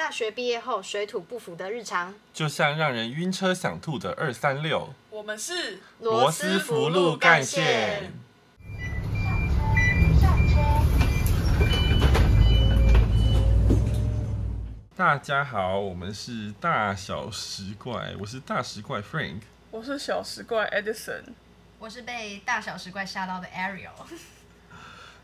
大学毕业后水土不服的日常，就像让人晕车想吐的二三六。我们是罗斯福路干线。大家好，我们是大小石怪，我是大石怪 Frank，我是小石怪 Edison，我是被大小石怪吓到的 Ariel。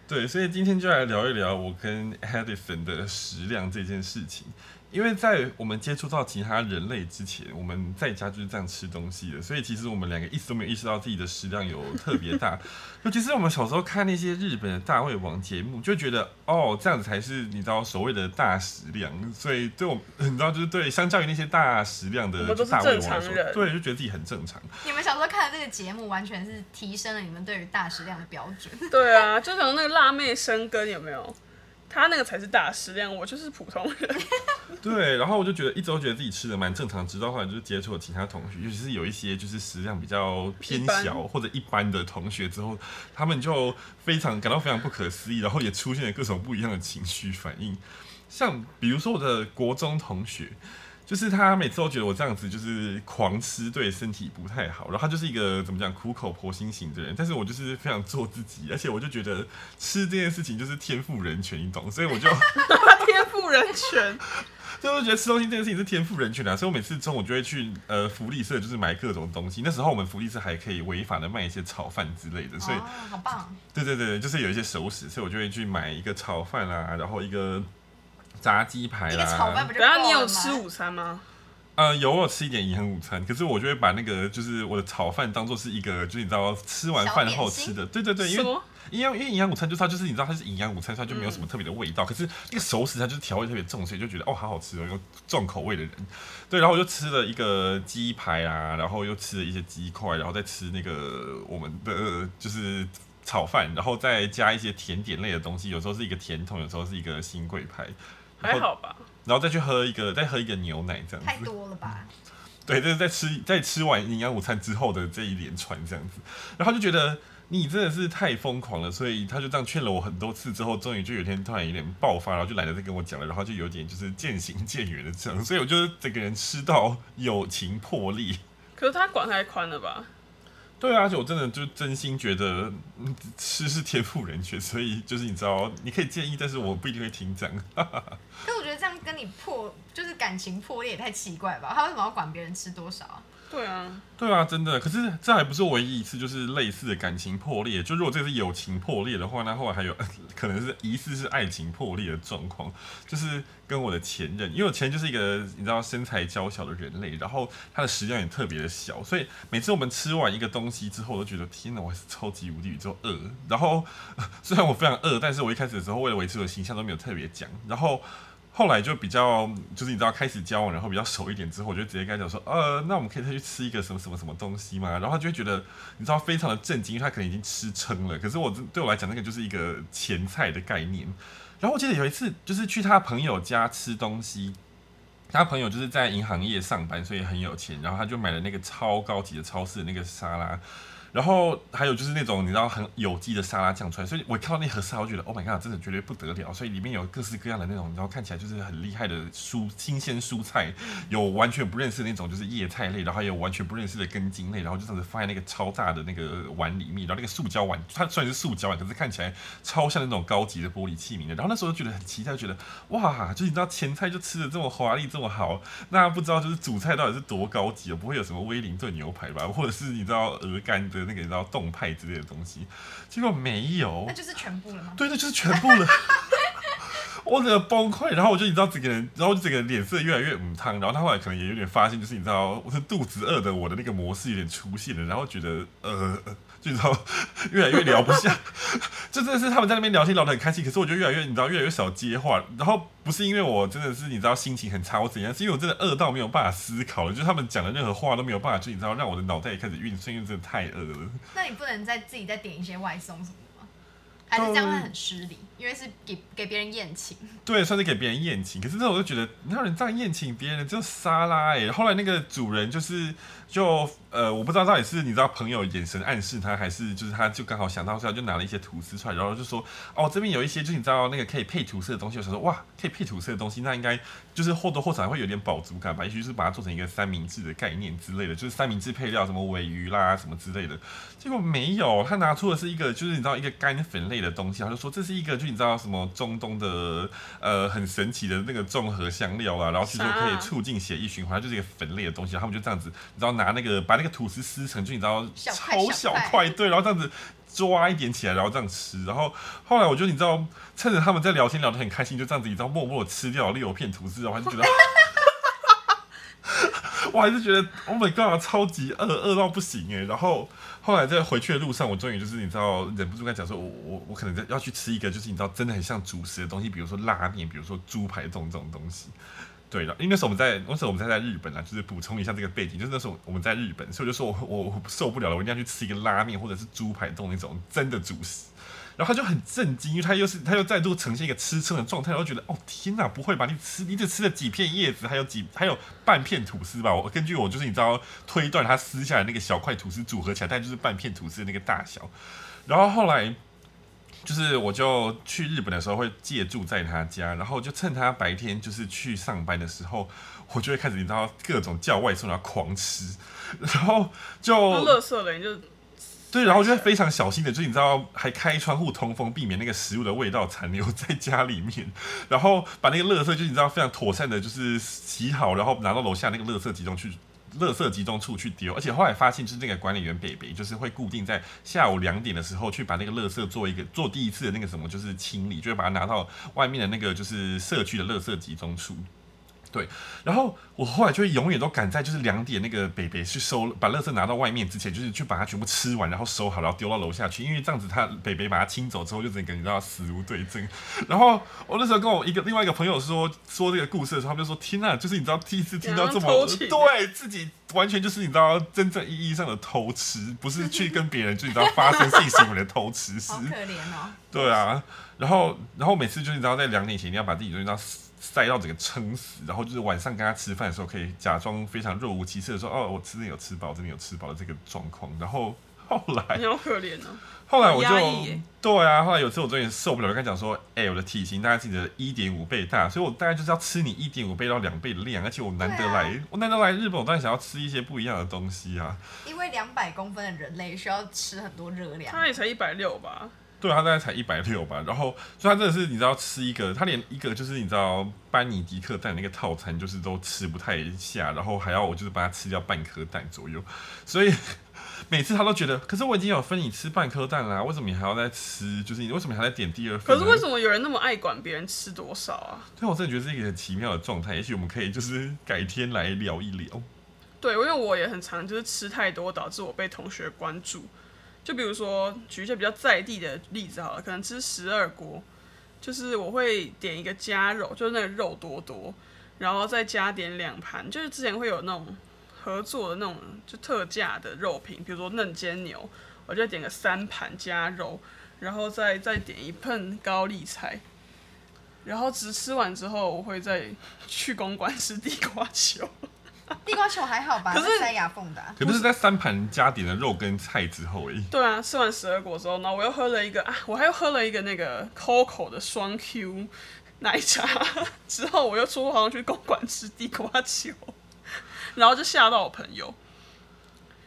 对，所以今天就来聊一聊我跟 Edison 的食量这件事情。因为在我们接触到其他人类之前，我们在家就是这样吃东西的，所以其实我们两个一直都没有意识到自己的食量有特别大。尤其是我们小时候看那些日本的大胃王节目，就觉得哦，这样子才是你知道所谓的大食量。所以对我，你知道就是对，相较于那些大食量的大胃王来说，对，就觉得自己很正常。你们小时候看的这个节目，完全是提升了你们对于大食量的标准。对啊，就像那个辣妹生根有没有？他那个才是大食量，我就是普通人。对，然后我就觉得一直都觉得自己吃的蛮正常，直到后来就是接触了其他同学，尤其是有一些就是食量比较偏小或者一般的同学之后，他们就非常感到非常不可思议，然后也出现了各种不一样的情绪反应，像比如说我的国中同学。就是他每次都觉得我这样子就是狂吃，对身体不太好。然后他就是一个怎么讲苦口婆心型的人，但是我就是非常做自己，而且我就觉得吃这件事情就是天赋人权，你懂？所以我就天赋人权，就是觉得吃东西这件事情是天赋人权啊。所以我每次中午就会去呃福利社，就是买各种东西。那时候我们福利社还可以违法的卖一些炒饭之类的，所以、哦、好棒。对对对，就是有一些熟食，所以我就会去买一个炒饭啊，然后一个。炸鸡排啦，然后你有吃午餐吗？呃，有，我有吃一点营养午餐。可是我就会把那个就是我的炒饭当做是一个，就是你知道吃完饭后吃的。对对对，因为因为因为营养午餐就是它就是你知道它是营养午餐，所以它就没有什么特别的味道。嗯、可是那个熟食它就是调味特别重，所以就觉得哦好好吃哦，有重口味的人。对，然后我就吃了一个鸡排啊，然后又吃了一些鸡块，然后再吃那个我们的就是。炒饭，然后再加一些甜点类的东西，有时候是一个甜筒，有时候是一个新贵派，还好吧。然后再去喝一个，再喝一个牛奶，这样子。太多了吧？对，这是在吃在吃完营养午餐之后的这一连串这样子。然后就觉得你真的是太疯狂了，所以他就这样劝了我很多次之后，终于就有一天突然有点爆发，然后就懒得再跟我讲了，然后就有点就是渐行渐远的这样。所以我就整个人吃到友情破裂。可是他管太宽了吧？对啊，而且我真的就真心觉得吃是天赋人权，所以就是你知道，你可以建议，但是我不一定会听讲。可我觉得这样跟你破，就是感情破裂也太奇怪吧？他为什么要管别人吃多少？对啊，对啊，真的。可是这还不是唯一一次，就是类似的感情破裂。就如果这是友情破裂的话，那后来还有可能是疑似是爱情破裂的状况，就是跟我的前任，因为我前任就是一个你知道身材娇小的人类，然后他的食量也特别的小，所以每次我们吃完一个东西之后，我都觉得天哪，我是超级无敌宇宙饿。然后虽然我非常饿，但是我一开始的时候为了维持我的形象都没有特别讲，然后。后来就比较，就是你知道开始交往，然后比较熟一点之后，我就直接跟他讲说，呃，那我们可以再去吃一个什么什么什么东西嘛？然后他就会觉得，你知道非常的震惊，因为他可能已经吃撑了。可是我对我来讲，那个就是一个前菜的概念。然后我记得有一次，就是去他朋友家吃东西，他朋友就是在银行业上班，所以很有钱，然后他就买了那个超高级的超市的那个沙拉。然后还有就是那种你知道很有机的沙拉酱出来，所以我看到那盒沙拉，我觉得 Oh my god，真的绝对不得了。所以里面有各式各样的那种，然后看起来就是很厉害的蔬新鲜蔬菜，有完全不认识的那种就是叶菜类，然后还有完全不认识的根茎类，然后就这样子放在那个超大的那个碗里面，然后那个塑胶碗，它虽然是塑胶碗，可是看起来超像那种高级的玻璃器皿的。然后那时候觉得很期待，觉得哇，就你知道前菜就吃的这么华丽这么好，那不知道就是主菜到底是多高级，不会有什么威灵顿牛排吧，或者是你知道鹅肝的。那个你知道动态之类的东西，结果没有，那就是全部了吗？对，那就是全部了。我整个崩溃，然后我就你知道整个人，然后整个脸色越来越唔烫，然后他后来可能也有点发现，就是你知道我是肚子饿的，我的那个模式有点出现了，然后觉得呃，就你知道越来越聊不下，就真的是他们在那边聊天聊得很开心，可是我就越来越你知道越来越少接话，然后不是因为我真的是你知道心情很差或怎样，是因为我真的饿到没有办法思考了，就是他们讲的任何话都没有办法，就你知道让我的脑袋也开始运算，因为真的太饿了。那你不能再自己再点一些外送什么的吗？还是这样会很失礼？嗯因为是给给别人宴请，对，算是给别人宴请。可是那我就觉得，那人这样宴请别人？就沙拉哎、欸。后来那个主人就是就呃，我不知道到底是你知道朋友眼神暗示他，还是就是他就刚好想到，所以他就拿了一些吐司出来，然后就说哦，这边有一些就是你知道那个可以配吐司的东西。我想说哇，可以配吐司的东西，那应该就是或多或少会有点饱足感吧？也许是把它做成一个三明治的概念之类的，就是三明治配料什么鮪鱼啦什么之类的。结果没有，他拿出的是一个就是你知道一个干粉类的东西，他就说这是一个就你知道什么中东的呃很神奇的那个综合香料啊，然后其实可以促进血液循环，就是一个粉类的东西。他们就这样子，你知道拿那个把那个吐司撕成就你知道超小块，对，然后这样子抓一点起来，然后这样吃。然后后来我觉得你知道趁着他们在聊天聊得很开心，就这样子你知道默默的吃掉六片吐司，然后还是觉得。我还是觉得，Oh my God，超级饿，饿到不行哎。然后后来在回去的路上，我终于就是你知道，忍不住跟他讲说，我我我可能要去吃一个，就是你知道，真的很像主食的东西，比如说拉面，比如说猪排这种这种东西。对了，因为那时候我们在那时候我们在在日本啊，就是补充一下这个背景，就是那时候我们在日本，所以我就说我我我受不了了，我一定要去吃一个拉面或者是猪排这种那种真的主食。然后他就很震惊，因为他又是他又再度呈现一个吃撑的状态，然后觉得哦天哪，不会吧？你吃你只吃了几片叶子，还有几还有半片吐司吧？我根据我就是你知道推断，他撕下来那个小块吐司组合起来，大概就是半片吐司的那个大小。然后后来就是我就去日本的时候会借住在他家，然后就趁他白天就是去上班的时候，我就会开始你知道各种叫外送，然后狂吃，然后就垃圾了，你就。对，然后就会非常小心的，就是你知道，还开窗户通风，避免那个食物的味道残留 在家里面，然后把那个垃圾，就是你知道，非常妥善的，就是洗好，然后拿到楼下那个垃圾集中去，垃圾集中处去丢。而且后来发现，就是那个管理员北北，就是会固定在下午两点的时候去把那个垃圾做一个做第一次的那个什么，就是清理，就会把它拿到外面的那个就是社区的垃圾集中处。对，然后我后来就永远都赶在就是两点那个北北去收把垃圾拿到外面之前，就是去把它全部吃完，然后收好，然后丢到楼下去，因为这样子他北北把它清走之后，就只能感觉到死无对证。然后我那时候跟我一个另外一个朋友说说这个故事的时候，他们就说：“天呐，就是你知道第一次听到这么对自己完全就是你知道真正意义上的偷吃，不是去跟别人就你知道发生性行为的偷吃，是好可怜哦。对啊，然后然后每次就是你知道在两点前一定要把自己就你知道。塞到整个撑死，然后就是晚上跟他吃饭的时候，可以假装非常若无其事的说：“哦，我真的有吃饱，真的有吃饱的这个状况。”然后后来，你好可怜哦。后来我就对啊，后来有次我终于受不了，我跟他讲说：“哎、欸，我的体型大概是你的一点五倍大，所以我大概就是要吃你一点五倍到两倍的量，而且我难得来，啊、我难得来日本，我当然想要吃一些不一样的东西啊。”因为两百公分的人类需要吃很多热量，他也才一百六吧。对，他大概才一百六吧，然后所以他真的是你知道吃一个，他连一个就是你知道班尼迪克蛋那个套餐就是都吃不太下，然后还要我就是帮他吃掉半颗蛋左右，所以每次他都觉得，可是我已经有分你吃半颗蛋啦，为什么你还要再吃？就是你为什么还在点第二份？可是为什么有人那么爱管别人吃多少啊？对，我真的觉得是一个很奇妙的状态，也许我们可以就是改天来聊一聊。对，因为我也很常就是吃太多，导致我被同学关注。就比如说，举一些比较在地的例子好了，可能吃十二锅，就是我会点一个加肉，就是那个肉多多，然后再加点两盘，就是之前会有那种合作的那种就特价的肉品，比如说嫩煎牛，我就点个三盘加肉，然后再再点一盆高丽菜，然后只吃完之后，我会再去公馆吃地瓜球。地瓜球还好吧？可是塞牙缝的、啊，可不是在三盘加点的肉跟菜之后而已。对啊，吃完十二果之后，然后我又喝了一个啊，我还又喝了一个那个 Coco 的双 Q 奶茶，之后我又出好像去公馆吃地瓜球，然后就吓到我朋友。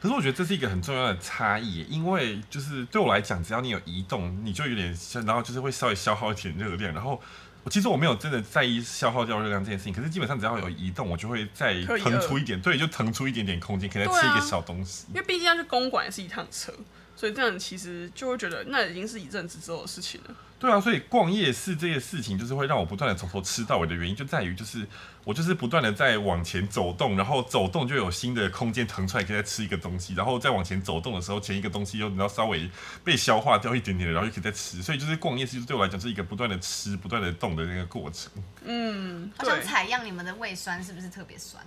可是我觉得这是一个很重要的差异，因为就是对我来讲，只要你有移动，你就有点，然后就是会稍微消耗一点热量，然后。其实我没有真的在意消耗掉热量这件事情，可是基本上只要有移动，我就会再腾出一点，对，就腾出一点点空间，可以再吃一个小东西。啊、因为毕竟要去公馆也是一趟车，所以这样其实就会觉得那已经是一阵子之后的事情了。对啊，所以逛夜市这件事情，就是会让我不断的从头吃到尾的原因，就在于就是我就是不断的在往前走动，然后走动就有新的空间腾出来，可以再吃一个东西，然后再往前走动的时候，前一个东西又你知道稍微被消化掉一点点，然后又可以再吃，所以就是逛夜市，就对我来讲是一个不断的吃、不断的动的那个过程。嗯，好想采样你们的胃酸是不是特别酸？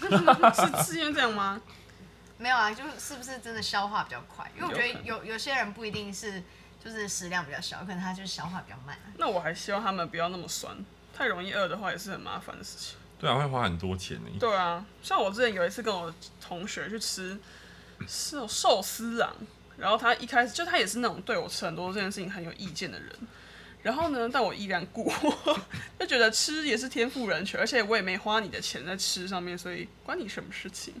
是是因为这样吗？没有啊，就是是不是真的消化比较快？因为我觉得有有些人不一定是。就是食量比较小，可能他就是消化比较慢。那我还希望他们不要那么酸，太容易饿的话也是很麻烦的事情。对啊，会花很多钱呢。对啊，像我之前有一次跟我同学去吃，是寿司郎，然后他一开始就他也是那种对我吃很多这件事情很有意见的人，然后呢，但我依然顾，就觉得吃也是天赋人权，而且我也没花你的钱在吃上面，所以关你什么事情？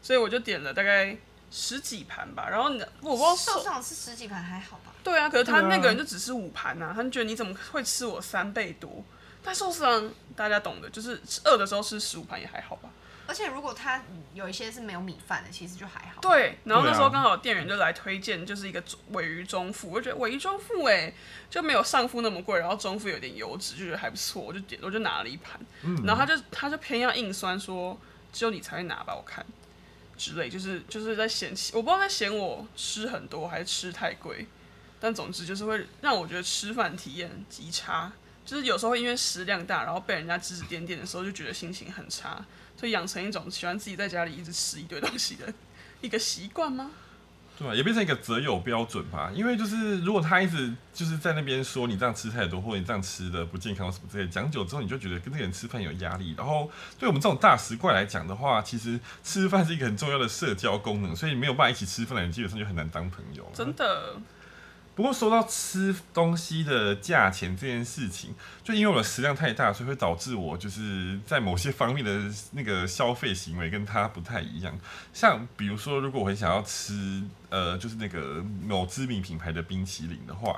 所以我就点了大概十几盘吧，然后你我不知道寿司郎吃十几盘还好吧？对啊，可是他那个人就只吃五盘呐，他就觉得你怎么会吃我三倍多？但寿司郎大家懂的，就是饿的时候吃十五盘也还好吧。而且如果他有一些是没有米饭的，其实就还好。对，然后那时候刚好店员就来推荐，就是一个尾鱼中腹，我就觉得尾鱼中腹哎，就没有上腹那么贵，然后中腹有点油脂，就觉得还不错，我就点，我就拿了一盘。嗯、然后他就他就偏要硬酸说，只有你才会拿吧，我看之类，就是就是在嫌弃，我不知道在嫌我吃很多还是吃太贵，但总之就是会让我觉得吃饭体验极差。就是有时候因为食量大，然后被人家指指点点的时候，就觉得心情很差，所以养成一种喜欢自己在家里一直吃一堆东西的 一个习惯吗？对啊，也变成一个择友标准吧。因为就是如果他一直就是在那边说你这样吃太多，或者你这样吃的不健康什么之类，讲久之后你就觉得跟这个人吃饭有压力。然后对我们这种大食怪来讲的话，其实吃饭是一个很重要的社交功能，所以没有办法一起吃饭的人基本上就很难当朋友。真的。不过说到吃东西的价钱这件事情，就因为我的食量太大，所以会导致我就是在某些方面的那个消费行为跟他不太一样。像比如说，如果我很想要吃呃，就是那个某知名品牌的冰淇淋的话，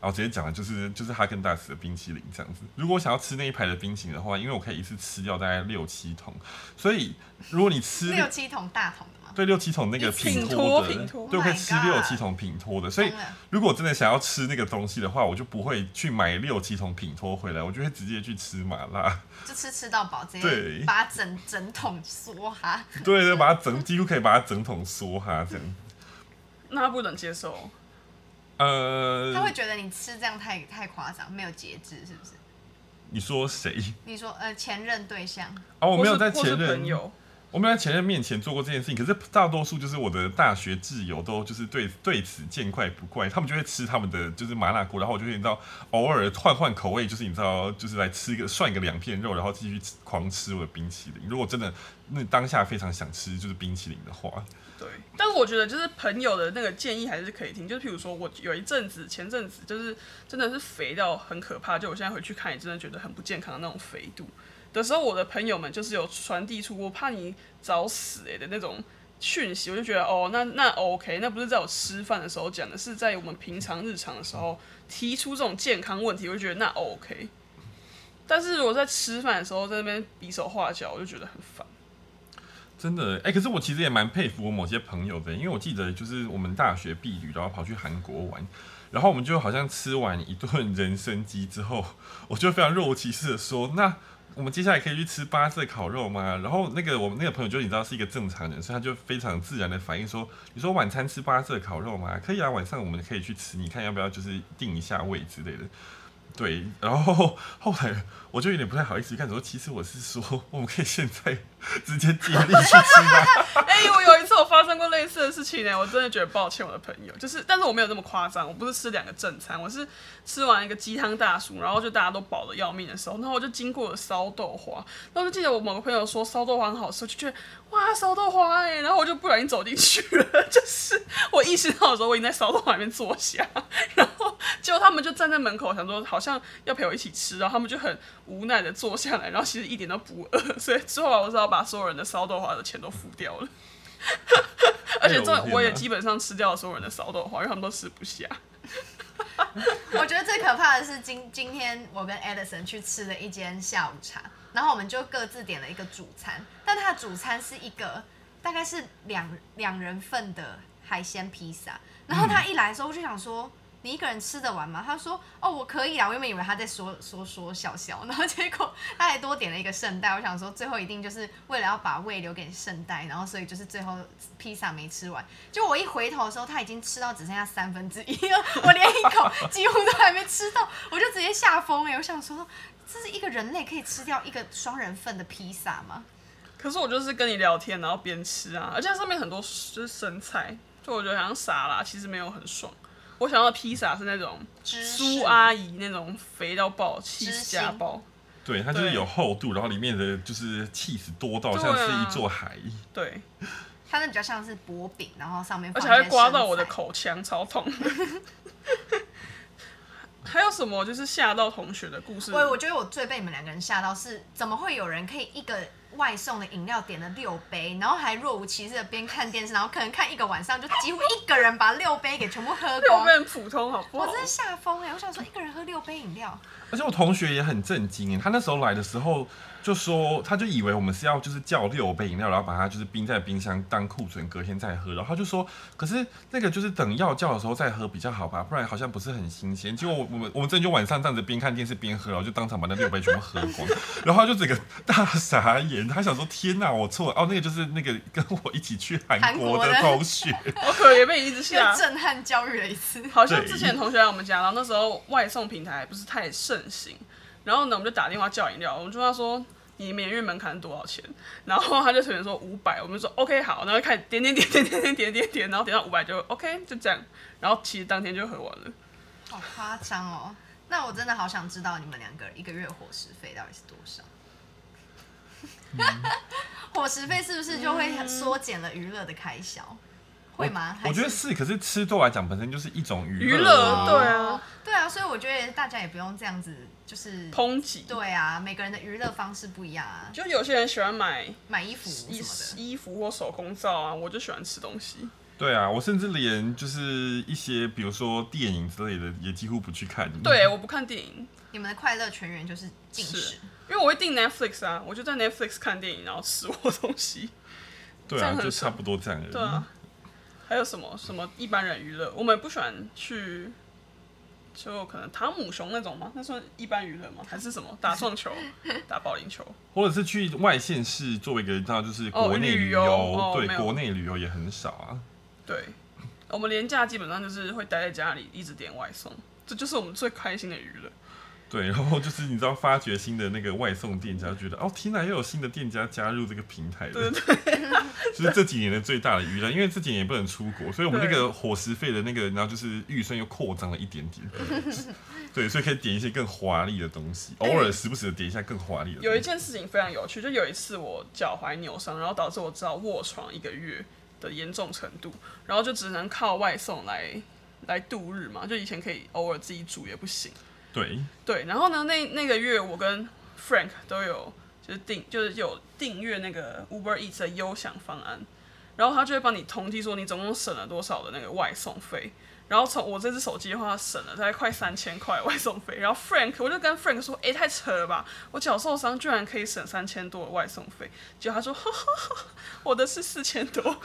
然后直接讲的就是就是哈根达斯的冰淇淋这样子。如果我想要吃那一排的冰淇淋的话，因为我可以一次吃掉大概六七桶，所以如果你吃六七桶大桶。对，六七桶那个品托的，对，我可以吃六七桶品托的。所以，如果我真的想要吃那个东西的话，我就不会去买六七桶品托回来，我就会直接去吃麻辣，就吃吃到饱，直接把整整桶梭哈。对对，把它整几乎可以把它整桶梭哈这样。那他不能接受？呃，他会觉得你吃这样太太夸张，没有节制，是不是？你说谁？你说呃，前任对象？哦，我没有在前任。我没有在前任面前做过这件事情，可是大多数就是我的大学挚友都就是对对此见怪不怪，他们就会吃他们的就是麻辣锅，然后我就会你知道偶尔换换口味，就是你知道就是来吃一个涮个两片肉，然后继续狂吃我的冰淇淋。如果真的那当下非常想吃就是冰淇淋的话，对。但是我觉得就是朋友的那个建议还是可以听，就是譬如说我有一阵子前阵子就是真的是肥到很可怕，就我现在回去看也真的觉得很不健康的那种肥度。的时候，我的朋友们就是有传递出我怕你早死诶的那种讯息，我就觉得哦，那那 OK，那不是在我吃饭的时候讲的，是在我们平常日常的时候提出这种健康问题，我就觉得那 OK。但是如果在吃饭的时候在那边比手画脚，我就觉得很烦。真的哎、可是我其实也蛮佩服我某些朋友的，因为我记得就是我们大学毕旅，然后跑去韩国玩，然后我们就好像吃完一顿人参鸡之后，我就非常若无其事的说那。我们接下来可以去吃八色烤肉吗？然后那个我们那个朋友就你知道是一个正常人，所以他就非常自然的反应说：“你说晚餐吃八色烤肉吗？可以啊，晚上我们可以去吃，你看要不要就是定一下位之类的。”对，然后 后来 我就有点不太好意思，看说其实我是说我们可以现在 直接接力去吃吗？哎、我有一次我发生过类似的事情呢，我真的觉得抱歉我的朋友，就是但是我没有那么夸张，我不是吃两个正餐，我是。吃完一个鸡汤大薯，然后就大家都饱得要命的时候，然后我就经过了烧豆花，然后就记得我某个朋友说烧豆花很好吃，就觉得哇烧豆花哎，然后我就不小心走进去了，就是我意识到的时候，我已经在烧豆花里面坐下，然后结果他们就站在门口想说好像要陪我一起吃，然后他们就很无奈的坐下来，然后其实一点都不饿，所以最后我只好把所有人的烧豆花的钱都付掉了，而且这我也基本上吃掉了所有人的烧豆花，因为他们都吃不下。我觉得最可怕的是今今天我跟 Edison 去吃了一间下午茶，然后我们就各自点了一个主餐，但他的主餐是一个大概是两两人份的海鲜披萨，然后他一来的时候我就想说。你一个人吃得完吗？他说：“哦，我可以啊。”我原本以为他在说说说笑笑，然后结果他还多点了一个圣代。我想说，最后一定就是为了要把胃留给圣代，然后所以就是最后披萨没吃完。就我一回头的时候，他已经吃到只剩下三分之一了，我连一口几乎都还没吃到，我就直接吓疯哎！我想说，这是一个人类可以吃掉一个双人份的披萨吗？可是我就是跟你聊天，然后边吃啊，而且上面很多就是生菜，就我觉得好像沙拉，其实没有很爽。我想要的披萨是那种苏阿姨那种肥到爆，气死加爆。对，它就是有厚度，然后里面的就是气死多到像是一座海。对，它那比较像是薄饼，然后上面而且还会刮到我的口腔，超痛。还有什么就是吓到同学的故事？我我觉得我最被你们两个人吓到是，怎么会有人可以一个外送的饮料点了六杯，然后还若无其事的边看电视，然后可能看一个晚上就几乎一个人把六杯给全部喝光。六杯很普通，好不好？我真的吓疯哎！我想说一个人喝六杯饮料，而且我同学也很震惊哎，他那时候来的时候。就说，他就以为我们是要就是叫六杯饮料，然后把它就是冰在冰箱当库存，隔天再喝。然后他就说，可是那个就是等要叫的时候再喝比较好吧，不然好像不是很新鲜。结果我我们我们真的就晚上这样子边看电视边喝，然后就当场把那六杯全部喝光。然后他就整个大傻眼，他想说天哪，我错了哦，那个就是那个跟我一起去韩国的同学，我可也被你一直吓，震撼教育了一次。好像之前同学来我们家，然后那时候外送平台不是太盛行，然后呢我们就打电话叫饮料，我们就跟他说。你免运门槛多少钱？然后他就随便说五百，我们就说 OK 好，然后开始点点点点点点点点点，然后点到五百就 OK 就这样，然后其实当天就喝完了。好夸张哦！那我真的好想知道你们两个一个月伙食费到底是多少？嗯、伙食费是不是就会缩减了娱乐的开销？会吗？我觉得是，可是吃对我来讲本身就是一种娱娱乐，对啊，对啊，所以我觉得大家也不用这样子，就是抨击。对啊，每个人的娱乐方式不一样啊。就有些人喜欢买买衣服什么的，衣服或手工皂啊，我就喜欢吃东西。对啊，我甚至连就是一些比如说电影之类的，也几乎不去看。对，我不看电影。你们的快乐全员就是进食，因为我会订 Netflix 啊，我就在 Netflix 看电影，然后吃我东西。对啊，就差不多这样而已。对啊。还有什么什么一般人娱乐？我们不喜欢去，就可能汤姆熊那种吗？那算一般娱乐吗？还是什么 打撞球、打保龄球，或者是去外县市作为一个，那就是国内旅游？哦、对，国内旅游也很少啊。对，我们廉假基本上就是会待在家里，一直点外送，这就是我们最开心的娱乐。对，然后就是你知道发掘新的那个外送店家，觉得哦，天哪，又有新的店家加入这个平台了。对对，就是这几年的最大的娱乐，因为这几年也不能出国，所以我们那个伙食费的那个，然后就是预算又扩张了一点点。对，所以可以点一些更华丽的东西，偶尔时不时的点一下更华丽的。有一件事情非常有趣，就有一次我脚踝扭伤，然后导致我只好卧床一个月的严重程度，然后就只能靠外送来来度日嘛，就以前可以偶尔自己煮也不行。对对，然后呢，那那个月我跟 Frank 都有就是订就是有订阅那个 Uber Eats 的优享方案，然后他就会帮你统计说你总共省了多少的那个外送费。然后从我这只手机的话，省了大概快三千块外送费。然后 Frank，我就跟 Frank 说：“哎，太扯了吧！我脚受伤，居然可以省三千多的外送费。”结果他说：“我的是四千多。”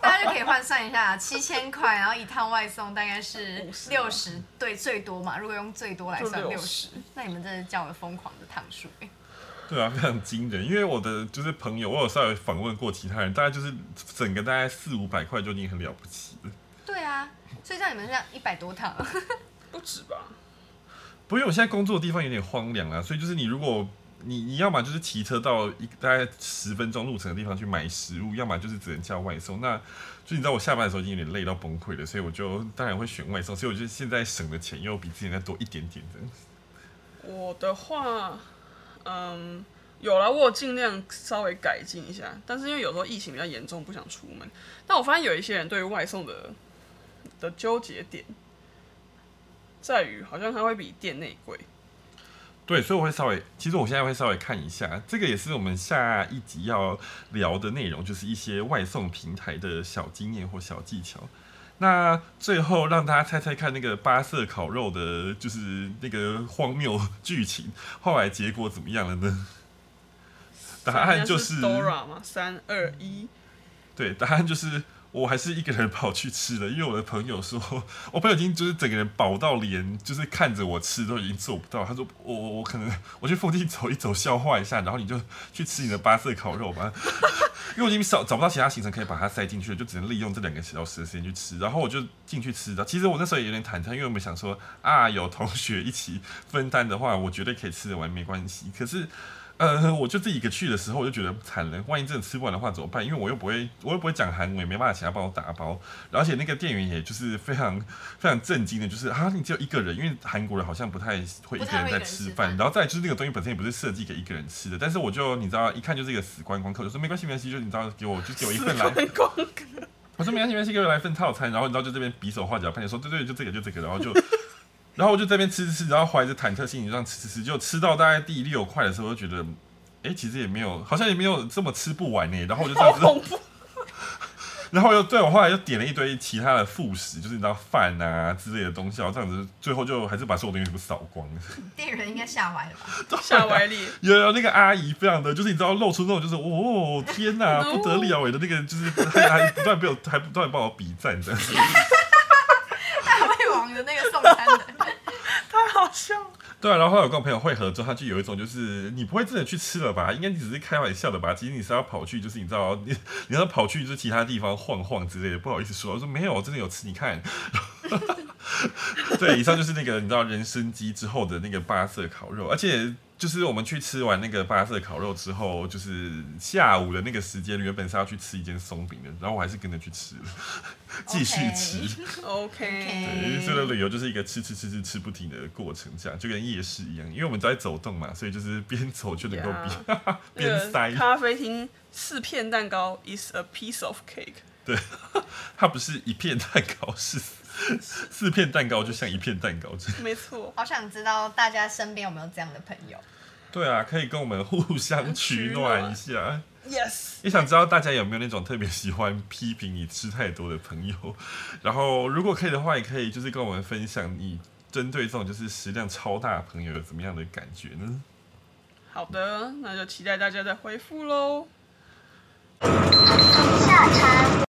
大家就可以换算一下，七千块，然后一趟外送大概是六十，对，最多嘛。如果用最多来算六十，那你们真的叫了疯狂的趟数。对啊，非常惊人。因为我的就是朋友，我有稍微访问过其他人，大概就是整个大概四五百块就已经很了不起了。对啊。所以像你们这样一百多趟，不止吧？不因为我现在工作的地方有点荒凉啊，所以就是你如果你你要么就是骑车到一大概十分钟路程的地方去买食物，要么就是只能叫外送。那就你知道我下班的时候已经有点累到崩溃了，所以我就当然会选外送。所以我觉得现在省的钱又比之前再多一点点这样子。我的话，嗯，有了，我尽量稍微改进一下，但是因为有时候疫情比较严重，不想出门。但我发现有一些人对于外送的。的纠结点在于，好像它会比店内贵。对，所以我会稍微，其实我现在会稍微看一下，这个也是我们下一集要聊的内容，就是一些外送平台的小经验或小技巧。那最后让大家猜猜看，那个八色烤肉的，就是那个荒谬剧情，后来结果怎么样了呢？答案就是 Dora 吗，三二一，对，答案就是。我还是一个人跑去吃的，因为我的朋友说，我朋友已经就是整个人饱到连就是看着我吃都已经做不到。他说我我我可能 我去附近走一走，消化一下，然后你就去吃你的八色烤肉吧。因为我已经找找不到其他行程可以把它塞进去了，就只能利用这两个小时的时间去吃。然后我就进去吃的。其实我那时候也有点忐忑，因为我们想说啊，有同学一起分担的话，我绝对可以吃得完，没关系。可是。呃，我就自己一个去的时候，我就觉得惨了，万一真的吃不完的话怎么办？因为我又不会，我又不会讲韩文，也没办法请他帮我打包。而且那个店员也就是非常非常震惊的，就是啊，你只有一个人，因为韩国人好像不太会一个人在吃饭。然后再就是那个东西本身也不是设计给一个人吃的，但是我就你知道，一看就是一个死观光客，就说没关系没关系，就你知道给我就给我一份来。我说没关系没关系，给我来一份套餐。然后你知道就这边比手画脚，看你说对对，就这个就这个，然后就。然后我就在这边吃吃吃，然后怀着忐忑心情这样吃吃吃，就吃到大概第六块的时候，我就觉得，哎，其实也没有，好像也没有这么吃不完呢。然后我就这样子 然后又对我后来又点了一堆其他的副食，就是你知道饭啊之类的东西，然后这样子最后就还是把所有东西全部扫光了。店员应该吓歪了吧？吓歪了。有有那个阿姨非常的，就是你知道露出那种就是哦天哪不得了哎的那个，就是还还不断被我还不断帮我比赞这样子。大胃王的那个送餐的。好笑，对啊，然后后来我跟我朋友会合之后，他就有一种就是你不会真的去吃了吧？应该你只是开玩笑的吧？其实你是要跑去，就是你知道，你你要跑去就是其他地方晃晃之类的，不好意思说，我说没有，我真的有吃，你看。对，以上就是那个你知道人参鸡之后的那个八色烤肉，而且。就是我们去吃完那个巴色烤肉之后，就是下午的那个时间，原本是要去吃一间松饼的，然后我还是跟着去吃了，继续吃。OK。对，所以的旅游就是一个吃吃吃吃吃不停的过程，这样就跟夜市一样，因为我们在走动嘛，所以就是边走就能够边 边塞。咖啡厅四片蛋糕 is a piece of cake。对，它不是一片蛋糕，是四片蛋糕，就像一片蛋糕。没错。好想知道大家身边有没有这样的朋友？对啊，可以跟我们互相取暖一下。Yes。也想知道大家有没有那种特别喜欢批评你吃太多的朋友。然后，如果可以的话，也可以就是跟我们分享你针对这种就是食量超大的朋友有怎么样的感觉呢？好的，那就期待大家的回复喽。下餐。